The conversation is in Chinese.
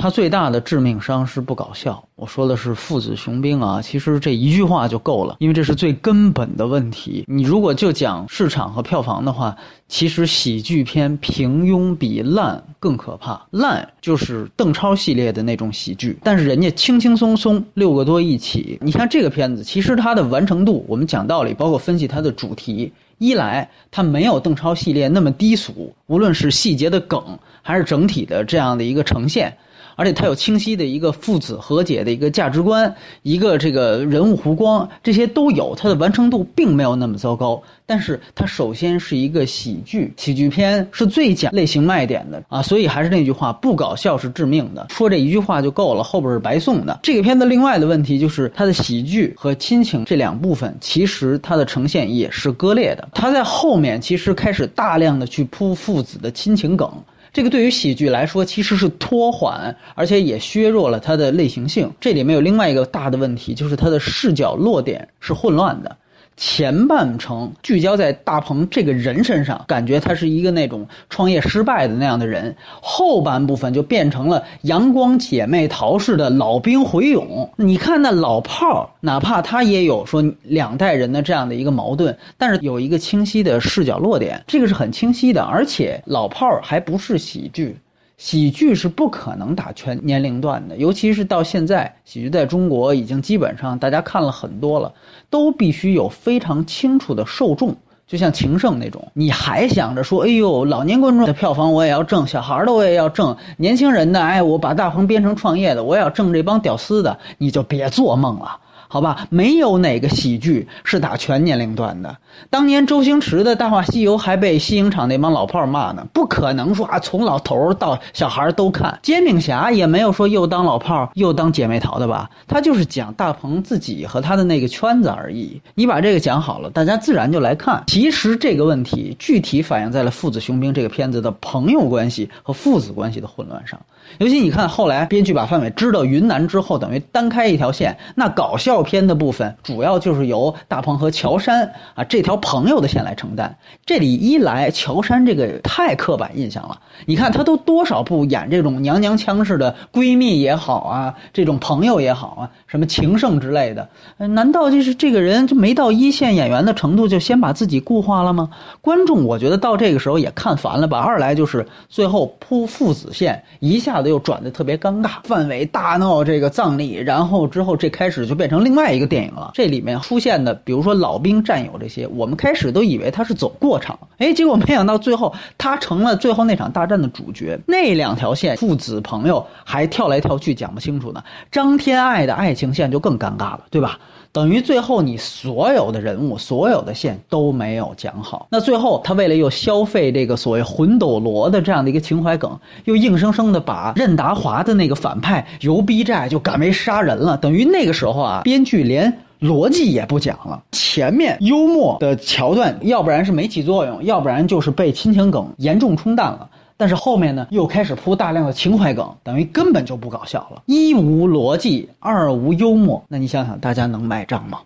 他最大的致命伤是不搞笑。我说的是父子雄兵啊，其实这一句话就够了，因为这是最根本的问题。你如果就讲市场和票房的话，其实喜剧片平庸比烂更可怕。烂就是邓超系列的那种喜剧，但是人家轻轻松松六个多亿起。你看这个片子，其实它的完成度，我们讲道理，包括分析它的主题，一来它没有邓超系列那么低俗，无论是细节的梗，还是整体的这样的一个呈现。而且它有清晰的一个父子和解的一个价值观，一个这个人物弧光，这些都有，它的完成度并没有那么糟糕。但是它首先是一个喜剧，喜剧片是最讲类型卖点的啊，所以还是那句话，不搞笑是致命的。说这一句话就够了，后边是白送的。这个片子另外的问题就是它的喜剧和亲情这两部分，其实它的呈现也是割裂的。它在后面其实开始大量的去铺父子的亲情梗。这个对于喜剧来说，其实是拖缓，而且也削弱了它的类型性。这里面有另外一个大的问题，就是它的视角落点是混乱的。前半程聚焦在大鹏这个人身上，感觉他是一个那种创业失败的那样的人；后半部分就变成了阳光姐妹淘式的老兵回勇。你看那老炮儿，哪怕他也有说两代人的这样的一个矛盾，但是有一个清晰的视角落点，这个是很清晰的。而且老炮儿还不是喜剧。喜剧是不可能打全年龄段的，尤其是到现在，喜剧在中国已经基本上大家看了很多了，都必须有非常清楚的受众。就像情圣那种，你还想着说，哎呦，老年观众的票房我也要挣，小孩的我也要挣，年轻人的，哎，我把大鹏编成创业的，我也要挣这帮屌丝的，你就别做梦了。好吧，没有哪个喜剧是打全年龄段的。当年周星驰的《大话西游》还被西影厂那帮老炮骂呢，不可能说啊，从老头到小孩都看。煎饼侠也没有说又当老炮又当姐妹淘的吧？他就是讲大鹏自己和他的那个圈子而已。你把这个讲好了，大家自然就来看。其实这个问题具体反映在了《父子雄兵》这个片子的朋友关系和父子关系的混乱上。尤其你看后来编剧把范伟支到云南之后，等于单开一条线，那搞笑照片的部分主要就是由大鹏和乔杉啊这条朋友的线来承担。这里一来，乔杉这个太刻板印象了。你看他都多少部演这种娘娘腔式的闺蜜也好啊，这种朋友也好啊，什么情圣之类的，难道就是这个人就没到一线演员的程度，就先把自己固化了吗？观众我觉得到这个时候也看烦了吧。二来就是最后铺父子线一下子。又转的特别尴尬，范伟大闹这个葬礼，然后之后这开始就变成另另外一个电影了。这里面出现的，比如说老兵战友这些，我们开始都以为他是走过场，哎，结果没想到最后他成了最后那场大战的主角。那两条线，父子朋友还跳来跳去，讲不清楚呢。张天爱的爱情线就更尴尬了，对吧？等于最后你所有的人物、所有的线都没有讲好。那最后他为了又消费这个所谓魂斗罗的这样的一个情怀梗，又硬生生的把任达华的那个反派游逼债就改为杀人了。等于那个时候啊，编剧连逻辑也不讲了，前面幽默的桥段，要不然是没起作用，要不然就是被亲情梗严重冲淡了。但是后面呢，又开始铺大量的情怀梗，等于根本就不搞笑了。一无逻辑，二无幽默，那你想想，大家能买账吗？